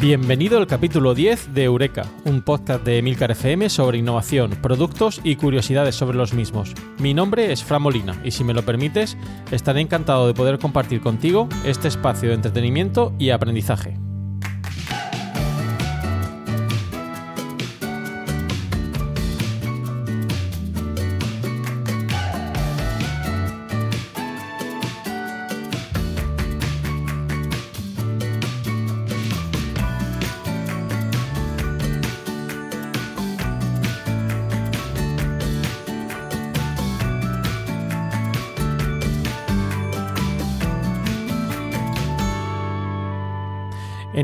Bienvenido al capítulo 10 de Eureka, un podcast de Emilcar FM sobre innovación, productos y curiosidades sobre los mismos. Mi nombre es Fran Molina y si me lo permites, estaré encantado de poder compartir contigo este espacio de entretenimiento y aprendizaje.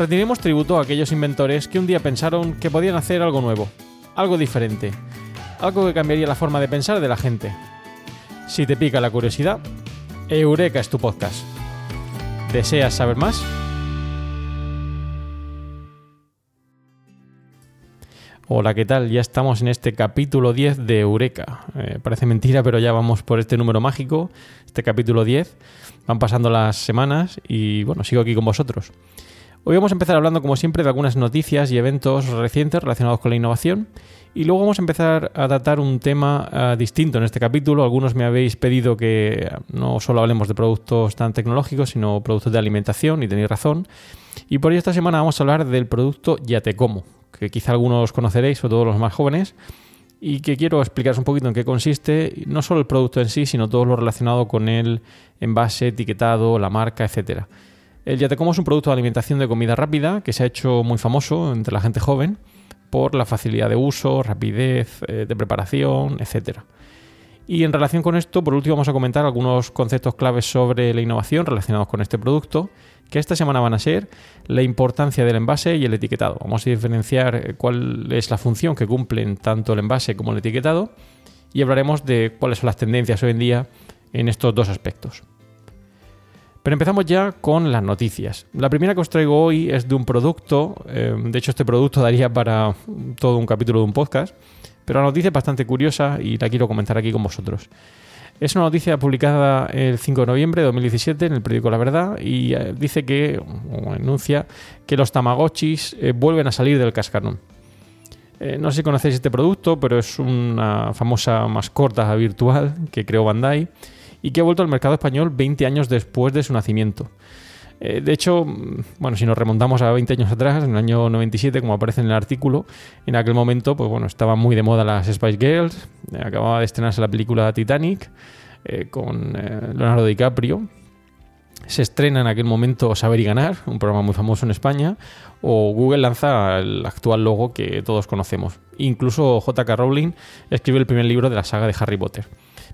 rendiremos tributo a aquellos inventores que un día pensaron que podían hacer algo nuevo, algo diferente, algo que cambiaría la forma de pensar de la gente. Si te pica la curiosidad, Eureka es tu podcast. ¿Deseas saber más? Hola, ¿qué tal? Ya estamos en este capítulo 10 de Eureka. Eh, parece mentira, pero ya vamos por este número mágico, este capítulo 10. Van pasando las semanas y bueno, sigo aquí con vosotros. Hoy vamos a empezar hablando, como siempre, de algunas noticias y eventos recientes relacionados con la innovación. Y luego vamos a empezar a tratar un tema uh, distinto en este capítulo. Algunos me habéis pedido que no solo hablemos de productos tan tecnológicos, sino productos de alimentación, y tenéis razón. Y por ello esta semana vamos a hablar del producto Ya Te Como, que quizá algunos conoceréis, sobre todo los más jóvenes, y que quiero explicaros un poquito en qué consiste, no solo el producto en sí, sino todo lo relacionado con el envase, etiquetado, la marca, etcétera. El Yatecomo es un producto de alimentación de comida rápida que se ha hecho muy famoso entre la gente joven por la facilidad de uso, rapidez eh, de preparación, etc. Y en relación con esto, por último vamos a comentar algunos conceptos claves sobre la innovación relacionados con este producto, que esta semana van a ser la importancia del envase y el etiquetado. Vamos a diferenciar eh, cuál es la función que cumplen tanto el envase como el etiquetado y hablaremos de cuáles son las tendencias hoy en día en estos dos aspectos. Pero empezamos ya con las noticias. La primera que os traigo hoy es de un producto, eh, de hecho este producto daría para todo un capítulo de un podcast, pero la noticia es bastante curiosa y la quiero comentar aquí con vosotros. Es una noticia publicada el 5 de noviembre de 2017 en el periódico La Verdad y eh, dice que, o anuncia, que los Tamagotchis eh, vuelven a salir del cascarón. No sé si conocéis este producto, pero es una famosa mascota virtual que creó Bandai y que ha vuelto al mercado español 20 años después de su nacimiento. Eh, de hecho, mm, bueno, si nos remontamos a 20 años atrás, en el año 97, como aparece en el artículo, en aquel momento, pues bueno, estaban muy de moda las Spice Girls, eh, acababa de estrenarse la película Titanic eh, con Leonardo DiCaprio, se estrena en aquel momento Saber y Ganar, un programa muy famoso en España, o Google lanza el actual logo que todos conocemos. Incluso J.K. Rowling escribe el primer libro de la saga de Harry Potter.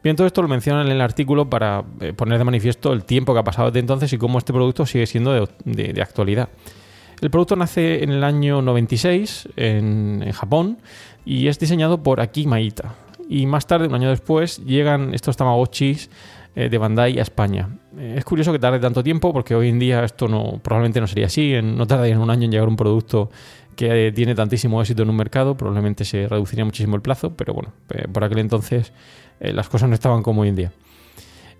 Bien, todo esto lo mencionan en el artículo para eh, poner de manifiesto el tiempo que ha pasado desde entonces y cómo este producto sigue siendo de, actualidad. El producto nace en el año 96 en, Japón y es diseñado por Aki Maita. Y más tarde, un año después, llegan estos Tamagotchis eh, de Bandai a España. Eh, es curioso que tarde tanto tiempo porque hoy en día esto no, probablemente no sería así, no tardaría un año en llegar un producto que tiene tantísimo éxito en un mercado, probablemente se reduciría muchísimo el plazo, pero bueno, por aquel entonces las cosas no estaban como hoy en día.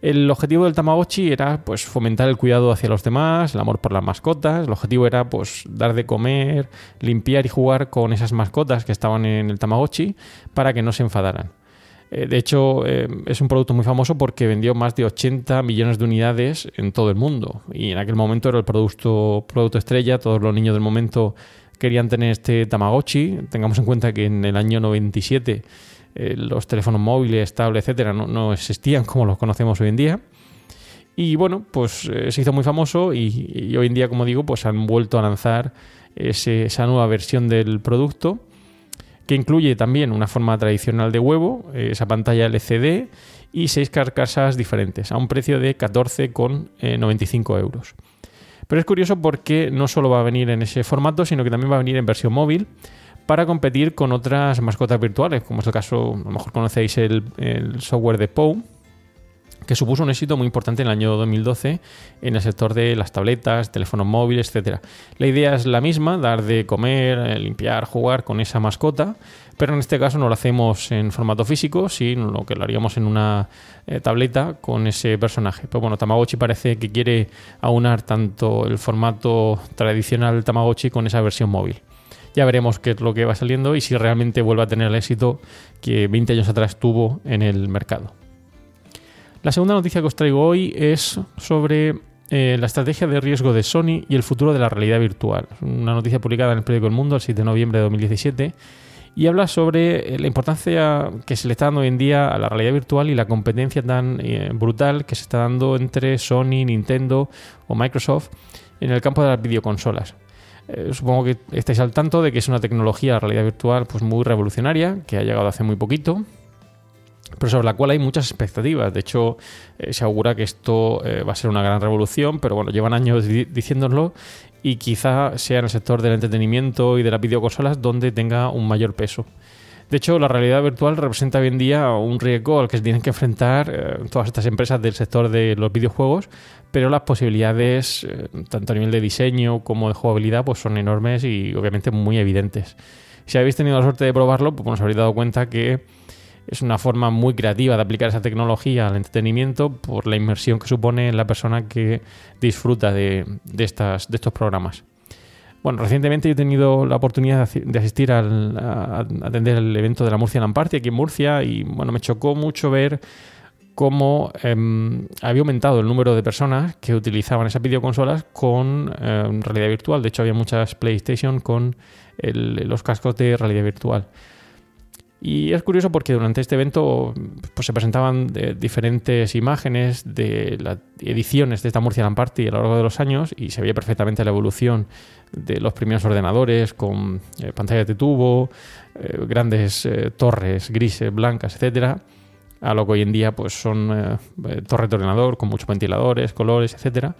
El objetivo del Tamagotchi era pues fomentar el cuidado hacia los demás, el amor por las mascotas. El objetivo era pues dar de comer, limpiar y jugar con esas mascotas que estaban en el Tamagotchi para que no se enfadaran. Eh, de hecho, eh, es un producto muy famoso porque vendió más de 80 millones de unidades en todo el mundo. Y en aquel momento era el producto, producto estrella. Todos los niños del momento querían tener este Tamagotchi. Tengamos en cuenta que en el año 97 eh, los teléfonos móviles, tablets, etcétera, no, existían como los conocemos hoy en día. Y bueno, pues eh, se hizo muy famoso y, hoy en día, como digo, pues han vuelto a lanzar esa nueva versión del producto que incluye también una forma tradicional de huevo, esa pantalla LCD y seis carcasas diferentes a un precio de 14,95 euros. Pero es curioso porque no solo va a venir en ese formato, sino que también va a venir en versión móvil para competir con otras mascotas virtuales, como es el caso, a lo mejor conocéis el, software de POU, que supuso un éxito muy importante en el año 2012 en el sector de las tabletas, teléfonos móviles, etc. La idea es la misma, dar de comer, eh, limpiar, jugar con esa mascota, pero en este caso no lo hacemos en formato físico, sino que lo haríamos en una eh, tableta con ese personaje. Pero bueno, Tamagotchi parece que quiere aunar tanto el formato tradicional Tamagotchi con esa versión móvil. Ya veremos qué es lo que va saliendo y si realmente vuelve a tener el éxito que 20 años atrás tuvo en el mercado. La segunda noticia que os traigo hoy es sobre eh, la estrategia de riesgo de Sony y el futuro de la realidad virtual. Una noticia publicada en el periódico El Mundo el 7 de noviembre de 2017 y habla sobre eh, la importancia que se le está dando hoy en día a la realidad virtual y la competencia tan eh, brutal que se está dando entre Sony, Nintendo o Microsoft en el campo de las videoconsolas. Eh, supongo que estáis al tanto de que es una tecnología de realidad virtual pues muy revolucionaria, que ha llegado hace muy poquito, pero sobre la cual hay muchas expectativas. De hecho, eh, se augura que esto eh, va a ser una gran revolución, pero bueno, llevan años diciéndolo y quizá sea en el sector del entretenimiento y de las videoconsolas donde tenga un mayor peso. De hecho, la realidad virtual representa hoy en día un riesgo al que se tienen que enfrentar eh, todas estas empresas del sector de los videojuegos, pero las posibilidades, eh, tanto a nivel de diseño como de jugabilidad, pues son enormes y obviamente muy evidentes. Si habéis tenido la suerte de probarlo, pues os habréis dado cuenta que es una forma muy creativa de aplicar esa tecnología al entretenimiento por la inmersión que supone la persona que disfruta de, estas, de estos programas. Bueno, recientemente he tenido la oportunidad de asistir al, a, atender el evento de la Murcia Lamparty aquí en Murcia y bueno, me chocó mucho ver cómo em, había aumentado el número de personas que utilizaban esas videoconsolas con em, realidad virtual. De hecho, había muchas PlayStation con los cascos de realidad virtual. Y es curioso porque durante este evento pues, se presentaban diferentes imágenes de las ediciones de esta Murcia Party a lo largo de los años y se veía perfectamente la evolución de los primeros ordenadores con eh, pantallas de tubo, eh, grandes eh, torres grises, blancas, etcétera, a lo que hoy en día pues son torres de ordenador con muchos ventiladores, colores, etcétera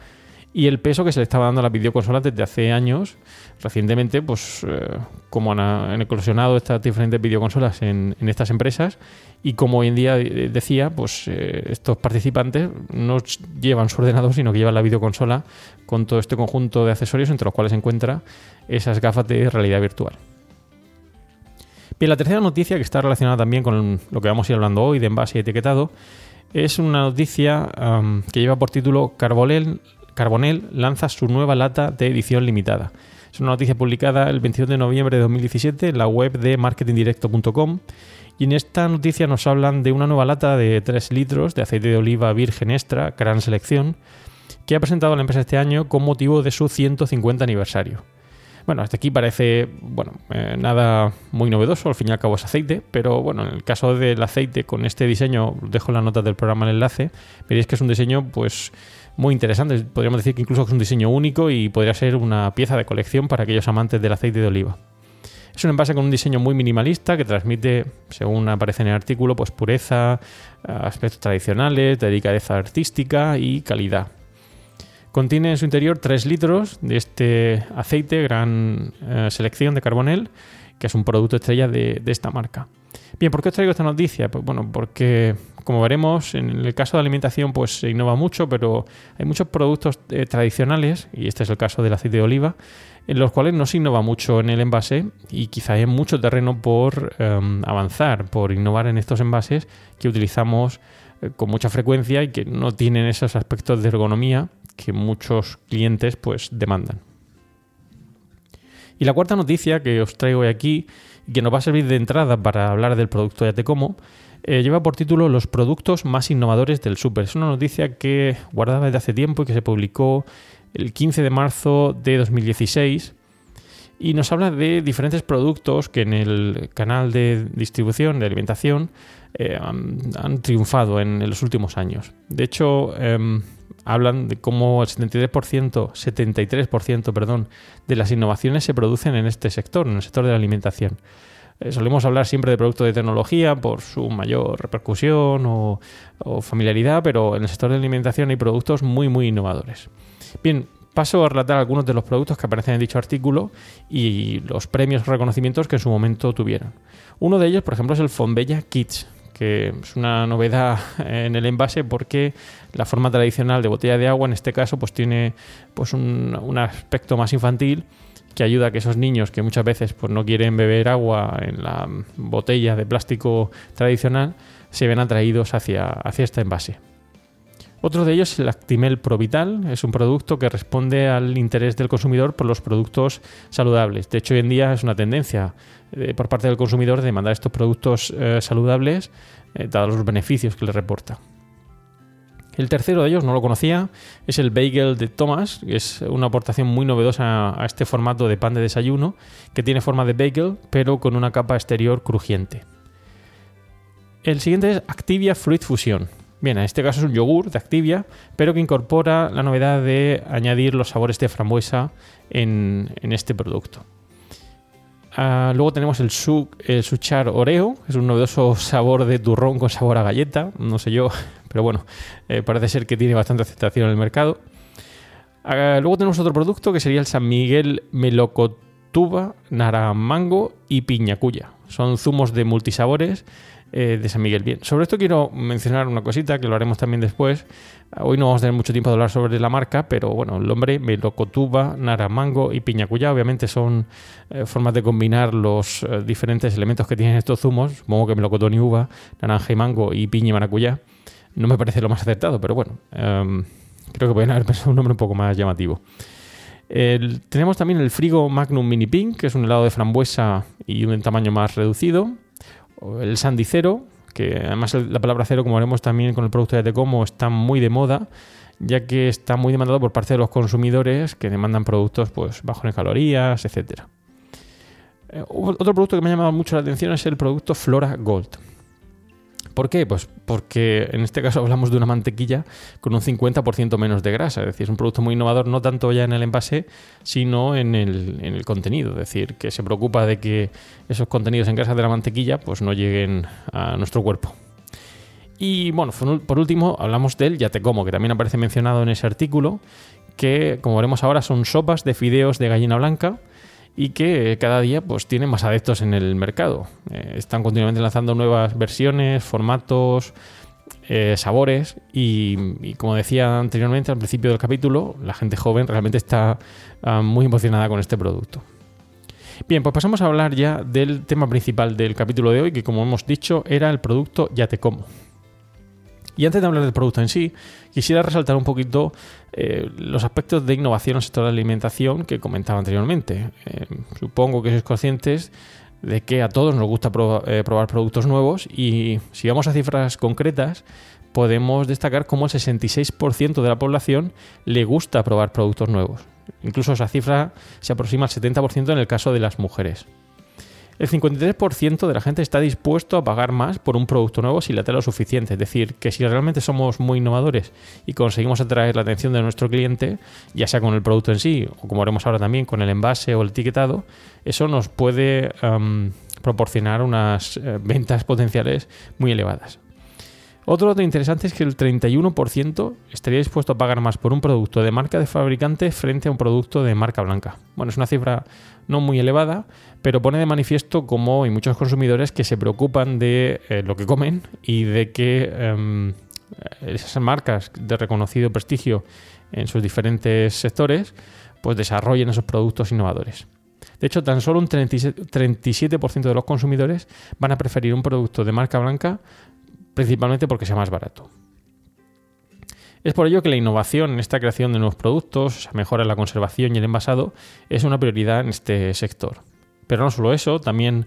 y el peso que se le estaba dando a las videoconsolas desde hace años. Recientemente, pues eh, como han, eclosionado estas diferentes videoconsolas en, estas empresas y como hoy en día decía, pues eh, estos participantes no llevan su ordenador, sino que llevan la videoconsola con todo este conjunto de accesorios entre los cuales se encuentra esas gafas de realidad virtual. Bien, la tercera noticia que está relacionada también con lo que vamos a ir hablando hoy de envase y etiquetado es una noticia que lleva por título Carbonel Carbonell lanza su nueva lata de edición limitada. Es una noticia publicada el 22 de noviembre de 2017 en la web de marketingdirecto.com y en esta noticia nos hablan de una nueva lata de 3 litros de aceite de oliva virgen extra, gran selección, que ha presentado la empresa este año con motivo de su 150 aniversario. Bueno, hasta aquí parece, bueno, eh, nada muy novedoso, al fin y al cabo es aceite, pero bueno, en el caso del aceite con este diseño, dejo en la nota del programa el enlace, veréis que es un diseño pues muy interesante. Podríamos decir que incluso es un diseño único y podría ser una pieza de colección para aquellos amantes del aceite de oliva. Es un envase con un diseño muy minimalista que transmite, según aparece en el artículo, pues pureza, aspectos tradicionales, delicadeza artística y calidad. Contiene en su interior 3 litros de este aceite, gran eh, selección de carbonel, que es un producto estrella de, esta marca. Bien, ¿por qué os traigo esta noticia? Pues bueno, porque como veremos, en el caso de alimentación pues se innova mucho, pero hay muchos productos eh, tradicionales, y este es el caso del aceite de oliva, en los cuales no se innova mucho en el envase y quizá hay mucho terreno por em, avanzar, por innovar en estos envases que utilizamos eh, con mucha frecuencia y que no tienen esos aspectos de ergonomía que muchos clientes pues demandan. Y la cuarta noticia que os traigo hoy aquí que nos va a servir de entrada para hablar del producto Ya Te Como, eh, lleva por título Los productos más innovadores del súper. Es una noticia que guardaba desde hace tiempo y que se publicó el 15 de marzo de 2016 y nos habla de diferentes productos que en el canal de distribución de alimentación eh, han, triunfado en, los últimos años. De hecho, em, hablan de cómo el 73%, 73% perdón, de las innovaciones se producen en este sector, en el sector de la alimentación. Eh, solemos hablar siempre de productos de tecnología por su mayor repercusión o, familiaridad, pero en el sector de la alimentación hay productos muy, muy innovadores. Bien, paso a relatar algunos de los productos que aparecen en dicho artículo y los premios o reconocimientos que en su momento tuvieron. Uno de ellos, por ejemplo, es el Fonbella Kids, que es una novedad en el envase porque la forma tradicional de botella de agua en este caso pues tiene pues un, aspecto más infantil que ayuda a que esos niños que muchas veces pues no quieren beber agua en la botella de plástico tradicional se ven atraídos hacia, hacia este envase. Otro de ellos es el Actimel Provital, es un producto que responde al interés del consumidor por los productos saludables. De hecho, hoy en día es una tendencia eh, por parte del consumidor de demandar estos productos eh, saludables, eh, dados los beneficios que le reporta. El tercero de ellos, no lo conocía, es el bagel de Thomas, que es una aportación muy novedosa a este formato de pan de desayuno, que tiene forma de bagel, pero con una capa exterior crujiente. El siguiente es Activia Fruit Fusion. Bien, en este caso es un yogur de Activia, pero que incorpora la novedad de añadir los sabores de frambuesa en este producto. Ah, luego tenemos el, Suchar Oreo, es un novedoso sabor de turrón con sabor a galleta, no sé yo, pero bueno, eh, parece ser que tiene bastante aceptación en el mercado. Ah, luego tenemos otro producto que sería el San Miguel Melocotuba, Naramango y Piñacuya. Son zumos de multisabores eh, de San Miguel. Bien, sobre esto quiero mencionar una cosita que lo haremos también después. Hoy no vamos a tener mucho tiempo de hablar sobre la marca, pero bueno, el nombre Melocotuba, Naramango y Piñacuya obviamente son eh, formas de combinar los eh, diferentes elementos que tienen estos zumos. Supongo que melocotón y uva, naranja y mango y piña y maracuyá. No me parece lo más acertado, pero bueno, em, creo que pueden haber pensado un nombre un poco más llamativo. tenemos también el Frigo Magnum Mini Pink, que es un helado de frambuesa y un tamaño más reducido el Sandy Cero, que además la palabra cero, como haremos también con el producto de Tecomo, está muy de moda, ya que está muy demandado por parte de los consumidores que demandan productos pues, bajos en calorías, etc. Eh, otro producto que me ha llamado mucho la atención es el producto Flora Gold. ¿Por qué? Pues porque en este caso hablamos de una mantequilla con un 50% menos de grasa. Es decir, es un producto muy innovador no tanto ya en el envase, sino en el, contenido. Es decir, que se preocupa de que esos contenidos en grasa de la mantequilla pues no lleguen a nuestro cuerpo. Y bueno, por último hablamos del ya te como, que también aparece mencionado en ese artículo, que como veremos ahora son sopas de fideos de gallina blanca y que cada día pues tienen más adeptos en el mercado. Eh, están continuamente lanzando nuevas versiones, formatos, eh, sabores y, como decía anteriormente al principio del capítulo, la gente joven realmente está ah, muy emocionada con este producto. Bien, pues pasamos a hablar ya del tema principal del capítulo de hoy, que como hemos dicho era el producto Ya te como. Y antes de hablar del producto en sí, quisiera resaltar un poquito eh, los aspectos de innovación en el sector de la alimentación que comentaba anteriormente. Eh, supongo que sois conscientes de que a todos nos gusta eh, probar productos nuevos y si vamos a cifras concretas, podemos destacar cómo el 66% de la población le gusta probar productos nuevos. Incluso esa cifra se aproxima al 70% en el caso de las mujeres. El 53% de la gente está dispuesto a pagar más por un producto nuevo si le atrae lo suficiente. Es decir, que si realmente somos muy innovadores y conseguimos atraer la atención de nuestro cliente, ya sea con el producto en sí o como haremos ahora también con el envase o el etiquetado, eso nos puede proporcionar unas eh, ventas potenciales muy elevadas. Otro dato interesante es que el 31% estaría dispuesto a pagar más por un producto de marca de fabricante frente a un producto de marca blanca. Bueno, es una cifra no muy elevada, pero pone de manifiesto cómo hay muchos consumidores que se preocupan de eh, lo que comen y de que em, esas marcas de reconocido prestigio en sus diferentes sectores pues desarrollen esos productos innovadores. De hecho, tan solo un 37% de los consumidores van a preferir un producto de marca blanca principalmente porque sea más barato. Es por ello que la innovación en esta creación de nuevos productos, mejora la conservación y el envasado, es una prioridad en este sector. Pero no solo eso, también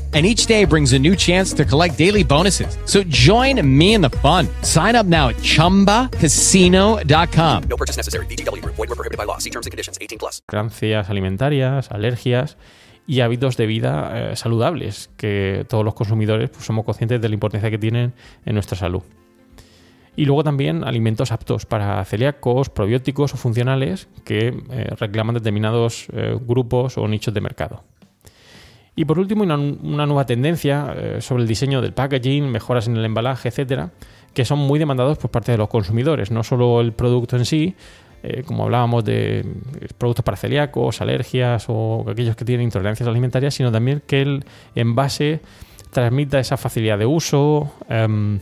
and each day brings a new chance to collect daily bonuses. So join me in the fun. Sign up now at ChumbaCasino.com. No purchase necessary. VGW Group. Void were prohibited by law. See terms and conditions. 18 plus. alimentarias, alergias y hábitos de vida eh, saludables, que todos los consumidores pues, somos conscientes de la importancia que tienen en nuestra salud. Y luego también alimentos aptos para celíacos, probióticos o funcionales que eh, reclaman determinados eh, grupos o nichos de mercado. Y por último, una, nueva tendencia eh, sobre el diseño del packaging, mejoras en el embalaje, etcétera, que son muy demandados por parte de los consumidores. No solo el producto en sí, eh, como hablábamos de eh, productos para celíacos, alergias o aquellos que tienen intolerancias alimentarias, sino también que el envase transmita esa facilidad de uso, em,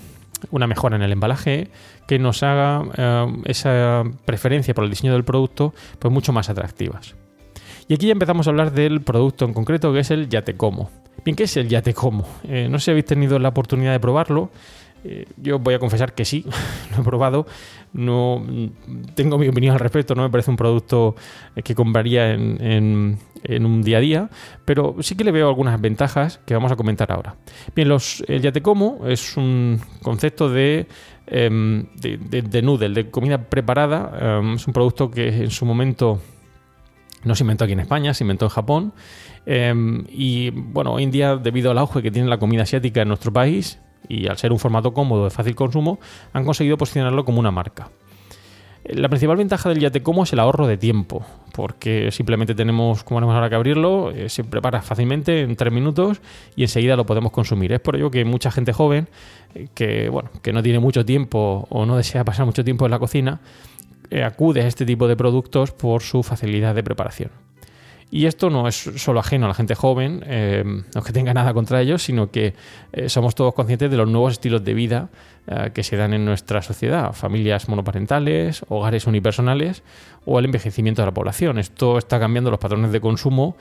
una mejora en el embalaje, que nos haga em, esa preferencia por el diseño del producto pues mucho más atractivas. Y aquí ya empezamos a hablar del producto en concreto, que es el Yatecomo. Bien, ¿qué es el Yatecomo? Eh, no sé si habéis tenido la oportunidad de probarlo. Eh, yo voy a confesar que sí, lo he probado. No tengo mi opinión al respecto. No me parece un producto eh, que compraría en, un día a día, pero sí que le veo algunas ventajas que vamos a comentar ahora. Bien, los, el Yatecomo es un concepto de em, de, noodle, de comida preparada. Em, es un producto que en su momento no se inventó aquí en España, se inventó en Japón. Em, y bueno, hoy en día, debido al auge que tiene la comida asiática en nuestro país y al ser un formato cómodo de fácil consumo, han conseguido posicionarlo como una marca. La principal ventaja del Yatecomo es el ahorro de tiempo, porque simplemente tenemos, como haremos ahora que abrirlo, eh, se prepara fácilmente en tres minutos y enseguida lo podemos consumir. Es por ello que mucha gente joven, eh, que, bueno, que no tiene mucho tiempo o no desea pasar mucho tiempo en la cocina, eh, acude a este tipo de productos por su facilidad de preparación. Y esto no es solo ajeno a la gente joven, eh, no que tenga nada contra ellos, sino que eh, somos todos conscientes de los nuevos estilos de vida que se dan en nuestra sociedad, familias monoparentales, hogares unipersonales o el envejecimiento de la población. Esto está cambiando los patrones de consumo,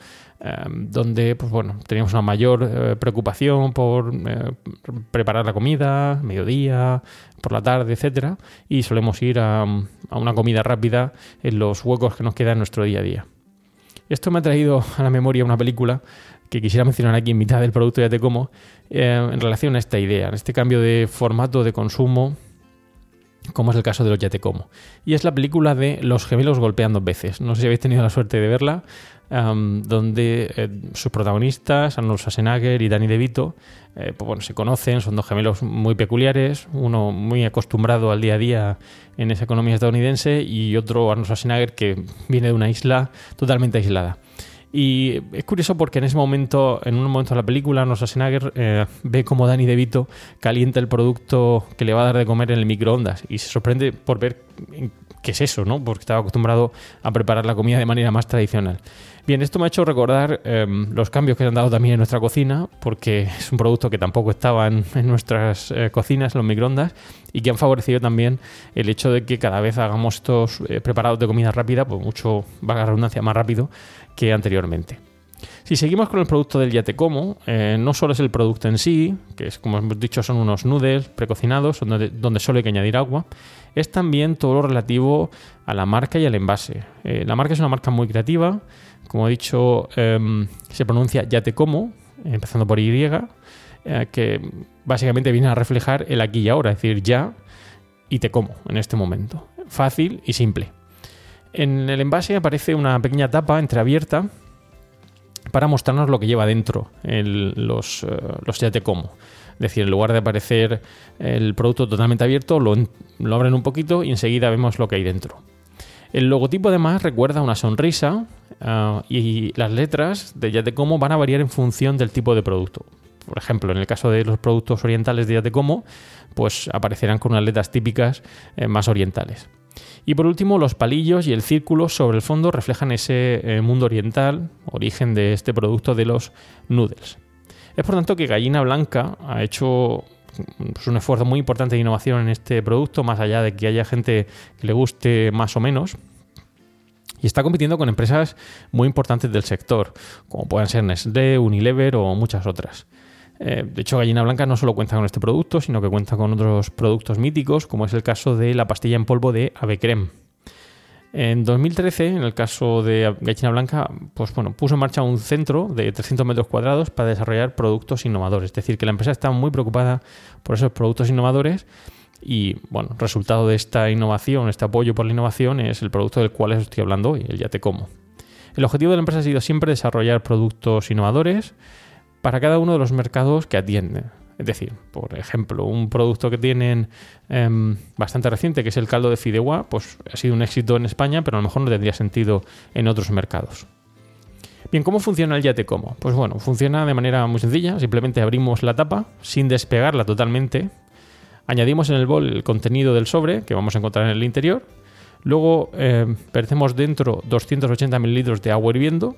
donde pues bueno, teníamos una mayor preocupación por preparar la comida, mediodía, por la tarde, etcétera, y solemos ir a, una comida rápida en los huecos que nos quedan en nuestro día a día. Esto me ha traído a la memoria una película que quisiera mencionar aquí en mitad del producto Ya Te Como, eh, en relación a esta idea, en este cambio de formato de consumo, como es el caso de los Ya Te Como. Y es la película de Los gemelos golpeando veces. No sé si habéis tenido la suerte de verla donde eh, sus protagonistas, Arnold Schwarzenegger y Danny DeVito, eh, pues bueno, se conocen, son dos gemelos muy peculiares, uno muy acostumbrado al día a día en esa economía estadounidense y otro Arnold Schwarzenegger que viene de una isla totalmente aislada. Y es curioso porque en ese momento, en un momento de la película, Arnold Schwarzenegger eh, ve como Danny DeVito calienta el producto que le va a dar de comer en el microondas y se sorprende por ver qué es eso, ¿no? Porque estaba acostumbrado a preparar la comida de manera más tradicional. Bien, esto me ha hecho recordar em, los cambios que se han dado también en nuestra cocina, porque es un producto que tampoco estaba en, nuestras eh, cocinas, los microondas, y que han favorecido también el hecho de que cada vez hagamos estos eh, preparados de comida rápida, pues mucho, vaga redundancia, más rápido que anteriormente. Si seguimos con el producto del Yatecomo, eh, no solo es el producto en sí, que es como hemos dicho son unos noodles precocinados donde, donde solo hay que añadir agua, es también todo lo relativo a la marca y al envase. la marca es una marca muy creativa, como he dicho, em, se pronuncia ya te como, empezando por Y, eh, que básicamente viene a reflejar el aquí y ahora, es decir, ya y te como en este momento. Fácil y simple. En el envase aparece una pequeña tapa entreabierta para mostrarnos lo que lleva dentro los, eh, los ya te como. Es decir, en lugar de aparecer el producto totalmente abierto, lo, lo abren un poquito y enseguida vemos lo que hay dentro. El logotipo además recuerda una sonrisa ah, y las letras de Ya te como van a variar en función del tipo de producto. Por ejemplo, en el caso de los productos orientales de Ya te como, pues aparecerán con unas letras típicas eh, más orientales. Y por último, los palillos y el círculo sobre el fondo reflejan ese eh, mundo oriental, origen de este producto de los noodles. Es por tanto que Gallina Blanca ha hecho pues, un esfuerzo muy importante de innovación en este producto, más allá de que haya gente que le guste más o menos. Y está compitiendo con empresas muy importantes del sector, como puedan ser Nestlé, Unilever o muchas otras. Eh, de hecho, Gallina Blanca no solo cuenta con este producto, sino que cuenta con otros productos míticos, como es el caso de la pastilla en polvo de Avecrem. En 2013, en el caso de Gallina Blanca, pues bueno, puso en marcha un centro de 300 metros cuadrados para desarrollar productos innovadores. Es decir, que la empresa está muy preocupada por esos productos innovadores y, bueno, resultado de esta innovación, este apoyo por la innovación, es el producto del cual os estoy hablando hoy, el Ya Te Como. El objetivo de la empresa ha sido siempre desarrollar productos innovadores para cada uno de los mercados que atienden. Es decir, por ejemplo, un producto que tienen em, bastante reciente, que es el caldo de fideuá, pues ha sido un éxito en España, pero a lo mejor no tendría sentido en otros mercados. Bien, ¿cómo funciona el Ya Te Como? Pues bueno, funciona de manera muy sencilla. Simplemente abrimos la tapa sin despegarla totalmente. Añadimos en el bol el contenido del sobre que vamos a encontrar en el interior. Luego eh, vertemos dentro 280 mililitros de agua hirviendo.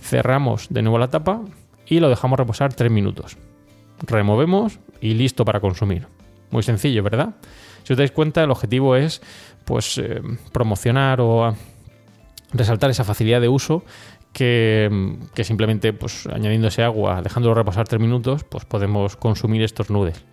Cerramos de nuevo la tapa y lo dejamos reposar 3 minutos. Removemos y listo para consumir. Muy sencillo, ¿verdad? Si os dais cuenta, el objetivo es pues eh, promocionar o ah, resaltar esa facilidad de uso que, que simplemente pues, añadiendo ese agua, dejándolo reposar 3 minutos, pues podemos consumir estos nudes.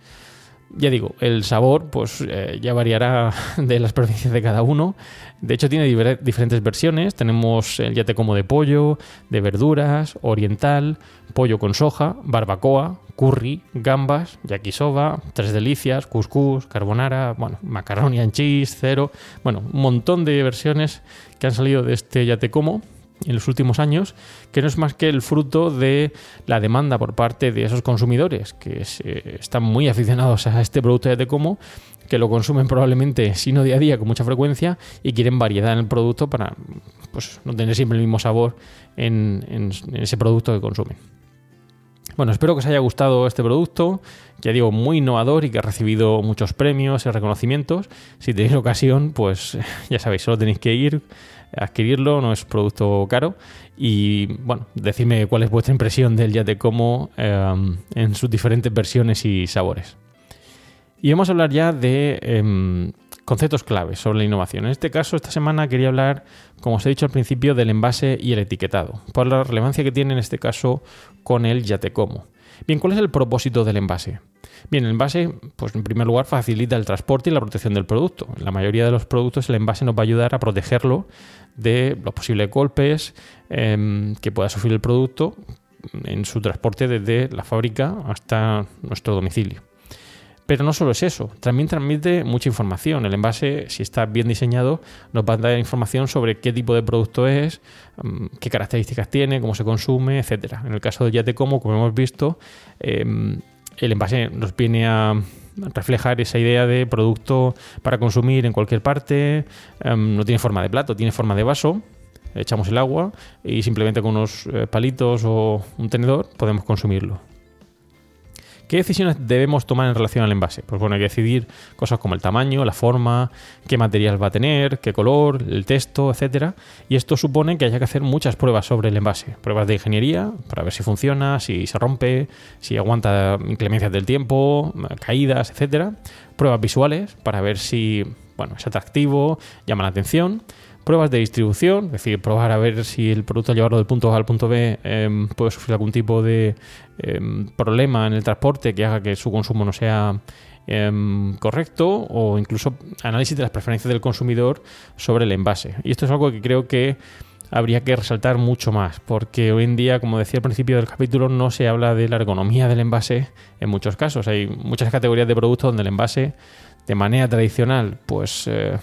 Ya digo, el sabor pues eh, ya variará de las preferencias de cada uno. De hecho tiene diferentes versiones. Tenemos el yate como de pollo, de verduras, oriental, pollo con soja, barbacoa, curry, gambas, yakisoba, tres delicias, couscous, carbonara, bueno, macaroni and cheese, cero, bueno, un montón de versiones que han salido de este yate como en los últimos años, que no es más que el fruto de la demanda por parte de esos consumidores que se- están muy aficionados a este producto de como, que lo consumen probablemente, si no día a día, con mucha frecuencia y quieren variedad en el producto para pues, no tener siempre el mismo sabor en ese producto que consumen. Bueno, espero que os haya gustado este producto, ya digo, muy innovador y que ha recibido muchos premios y reconocimientos. Si tenéis ocasión, pues ya sabéis, solo tenéis que ir a adquirirlo, no es producto caro. Y bueno, decidme cuál es vuestra impresión del Ya Te Como eh, en sus diferentes versiones y sabores. Y vamos a hablar ya de em, conceptos claves sobre la innovación. En este caso, esta semana quería hablar, como os he dicho al principio, del envase y el etiquetado, por la relevancia que tiene en este caso con el ya te como. Bien, ¿cuál es el propósito del envase? Bien, el envase, pues en primer lugar, facilita el transporte y la protección del producto. En la mayoría de los productos, el envase nos va a ayudar a protegerlo de los posibles golpes em, que pueda sufrir el producto en su transporte desde la fábrica hasta nuestro domicilio. Pero no solo es eso, también transmite mucha información. El envase, si está bien diseñado, nos va a dar información sobre qué tipo de producto es, mm, qué características tiene, cómo se consume, etcétera. En el caso de Yate Como, como hemos visto, em, el envase nos viene a reflejar esa idea de producto para consumir en cualquier parte, em, no tiene forma de plato, tiene forma de vaso, echamos el agua y simplemente con unos eh, palitos o un tenedor podemos consumirlo. ¿Qué decisiones debemos tomar en relación al envase? Pues bueno, hay que decidir cosas como el tamaño, la forma, qué material va a tener, qué color, el texto, etcétera. Y esto supone que haya que hacer muchas pruebas sobre el envase. Pruebas de ingeniería para ver si funciona, si se rompe, si aguanta inclemencias del tiempo, caídas, etcétera. Pruebas visuales para ver si bueno, es atractivo, llama la atención pruebas de distribución, es decir, probar a ver si el producto al llevarlo del punto A al punto B eh, puede sufrir algún tipo de eh, problema en el transporte que haga que su consumo no sea eh, correcto o incluso análisis de las preferencias del consumidor sobre el envase. Y esto es algo que creo que habría que resaltar mucho más, porque hoy en día, como decía al principio del capítulo, no se habla de la ergonomía del envase en muchos casos. Hay muchas categorías de productos donde el envase de manera tradicional, pues eh,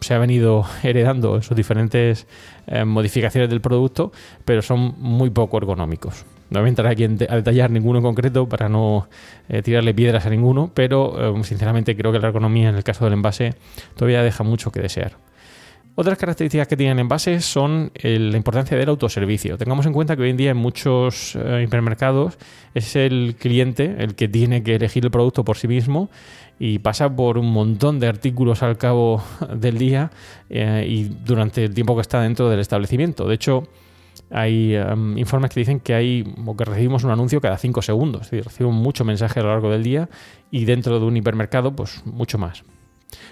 se ha venido heredando sus diferentes eh, modificaciones del producto, pero son muy poco ergonómicos. No voy a entrar aquí a detallar ninguno en concreto para no eh, tirarle piedras a ninguno, pero sinceramente creo que la ergonomía en el caso del envase todavía deja mucho que desear. Otras características que tienen envases son la importancia del autoservicio. Tengamos en cuenta que hoy en día en muchos hipermercados es el cliente el que tiene que elegir el producto por sí mismo y pasa por un montón de artículos al cabo del día eh, y durante el tiempo que está dentro del establecimiento. De hecho, hay em, informes que dicen que hay o que recibimos un anuncio cada 5 segundos, es decir, recibimos mucho mensaje a lo largo del día y dentro de un hipermercado, pues mucho más.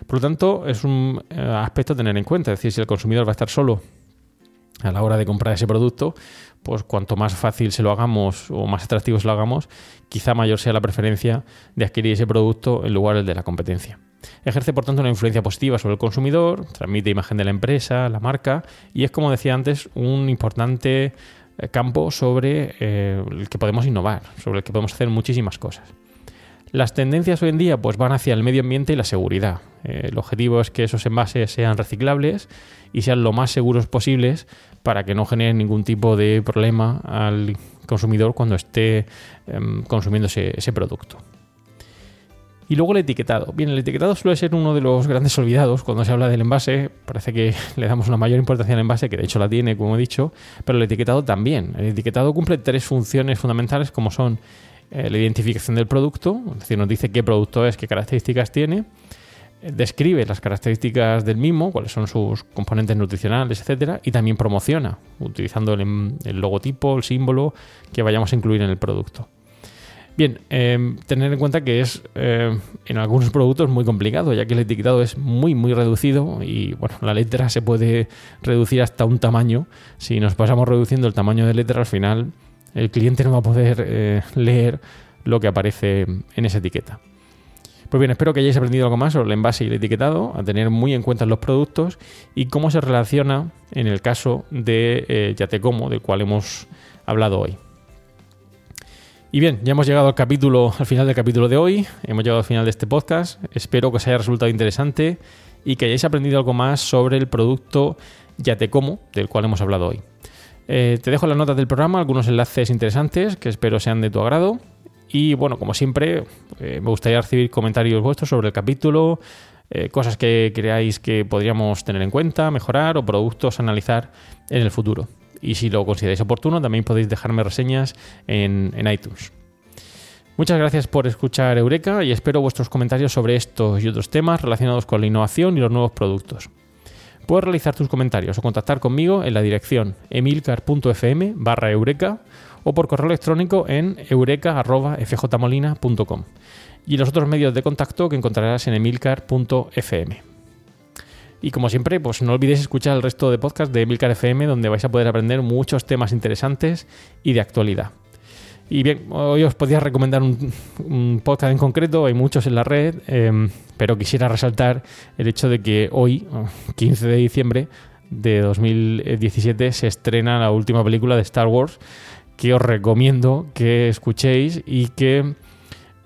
Por lo tanto, es un eh, aspecto a tener en cuenta, es decir, si el consumidor va a estar solo a la hora de comprar ese producto, pues cuanto más fácil se lo hagamos o más atractivo se lo hagamos, quizá mayor sea la preferencia de adquirir ese producto en lugar del de la competencia. Ejerce por tanto una influencia positiva sobre el consumidor, transmite imagen de la empresa, la marca y es como decía antes un importante eh, campo sobre eh, el que podemos innovar, sobre el que podemos hacer muchísimas cosas. Las tendencias hoy en día pues, van hacia el medio ambiente y la seguridad. Eh, el objetivo es que esos envases sean reciclables y sean lo más seguros posibles para que no generen ningún tipo de problema al consumidor cuando esté em, consumiendo ese, producto. Y luego el etiquetado. Bien, el etiquetado suele ser uno de los grandes olvidados cuando se habla del envase. Parece que le damos una mayor importancia al envase, que de hecho la tiene, como he dicho, pero el etiquetado también. El etiquetado cumple tres funciones fundamentales como son eh, la identificación del producto, es decir, nos dice qué producto es, qué características tiene, eh, describe las características del mismo, cuáles son sus componentes nutricionales, etcétera, y también promociona, utilizando el, logotipo, el símbolo que vayamos a incluir en el producto. Bien, em, tener en cuenta que es eh, en algunos productos muy complicado, ya que el etiquetado es muy, muy reducido y bueno, la letra se puede reducir hasta un tamaño. Si nos pasamos reduciendo el tamaño de letra, al final el cliente no va a poder eh, leer lo que aparece en esa etiqueta. Pues bien, espero que hayáis aprendido algo más sobre el envase y el etiquetado, a tener muy en cuenta los productos y cómo se relaciona en el caso de eh, Yatecomo, del cual hemos hablado hoy. Y bien, ya hemos llegado al capítulo, al final del capítulo de hoy, hemos llegado al final de este podcast. Espero que os haya resultado interesante y que hayáis aprendido algo más sobre el producto Yatecomo, del cual hemos hablado hoy. Eh, te dejo las notas del programa algunos enlaces interesantes que espero sean de tu agrado. Y bueno, como siempre, eh, me gustaría recibir comentarios vuestros sobre el capítulo, eh, cosas que creáis que podríamos tener en cuenta, mejorar o productos analizar en el futuro. Y si lo consideráis oportuno, también podéis dejarme reseñas en iTunes. Muchas gracias por escuchar Eureka y espero vuestros comentarios sobre estos y otros temas relacionados con la innovación y los nuevos productos. Puedes realizar tus comentarios o contactar conmigo en la dirección emilcar.fm barra eureka o por correo electrónico en eureka.fjmolina.com y los otros medios de contacto que encontrarás en emilcar.fm. Y como siempre, pues no olvidéis escuchar el resto de podcasts de Emilcar FM donde vais a poder aprender muchos temas interesantes y de actualidad. Y bien, hoy os podía recomendar un, podcast en concreto, hay muchos en la red, em, pero quisiera resaltar el hecho de que hoy, 15 de diciembre de 2017, se estrena la última película de Star Wars, que os recomiendo que escuchéis y que, eh,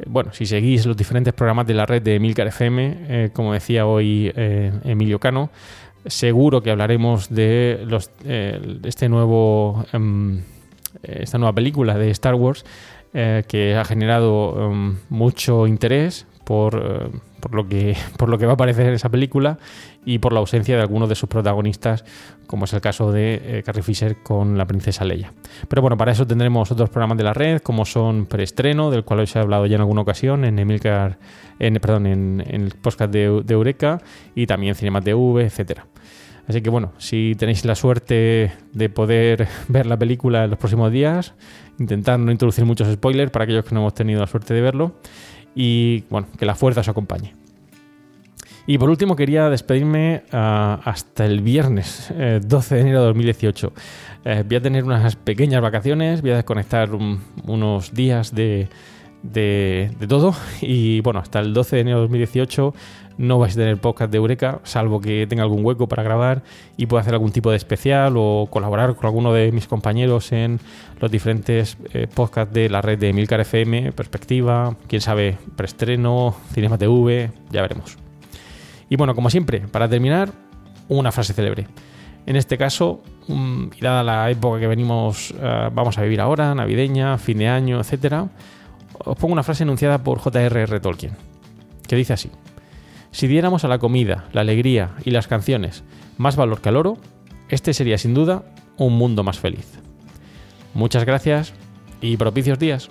bueno, si seguís los diferentes programas de la red de Emilcar FM, eh, como decía hoy eh, Emilio Cano, seguro que hablaremos de los, este nuevo em, esta nueva película de Star Wars eh, que ha generado um, mucho interés por, eh, por, lo que, por lo que va a aparecer en esa película y por la ausencia de algunos de sus protagonistas, como es el caso de eh, Carrie Fisher con la princesa Leia. Pero bueno, para eso tendremos otros programas de la red, como son Preestreno, del cual os he hablado ya en alguna ocasión, en Emilcar, en, perdón, en, el podcast de, de, Eureka, y también Cinema TV, etcétera. Así que bueno, si tenéis la suerte de poder ver la película en los próximos días, intentar no introducir muchos spoilers para aquellos que no hemos tenido la suerte de verlo. Y bueno, que la fuerza os acompañe. Y por último quería despedirme ah, hasta el viernes 12 eh, de enero de 2018. Eh, voy a tener unas pequeñas vacaciones, voy a desconectar unos días de, de, de todo. Y bueno, hasta el 12 de enero de 2018 no vais a tener podcast de Eureka, salvo que tenga algún hueco para grabar y pueda hacer algún tipo de especial o colaborar con alguno de mis compañeros en los diferentes eh, podcasts de la red de Milcar FM, Perspectiva, quién sabe, preestreno, Cinema TV, ya veremos. Y bueno, como siempre, para terminar, una frase célebre. En este caso, mm, y dada la época que venimos, eh, vamos a vivir ahora, navideña, fin de año, etcétera, os pongo una frase enunciada por J.R.R. Tolkien, que dice así. Si diéramos a la comida, la alegría y las canciones más valor que al oro, este sería sin duda un mundo más feliz. Muchas gracias y propicios días.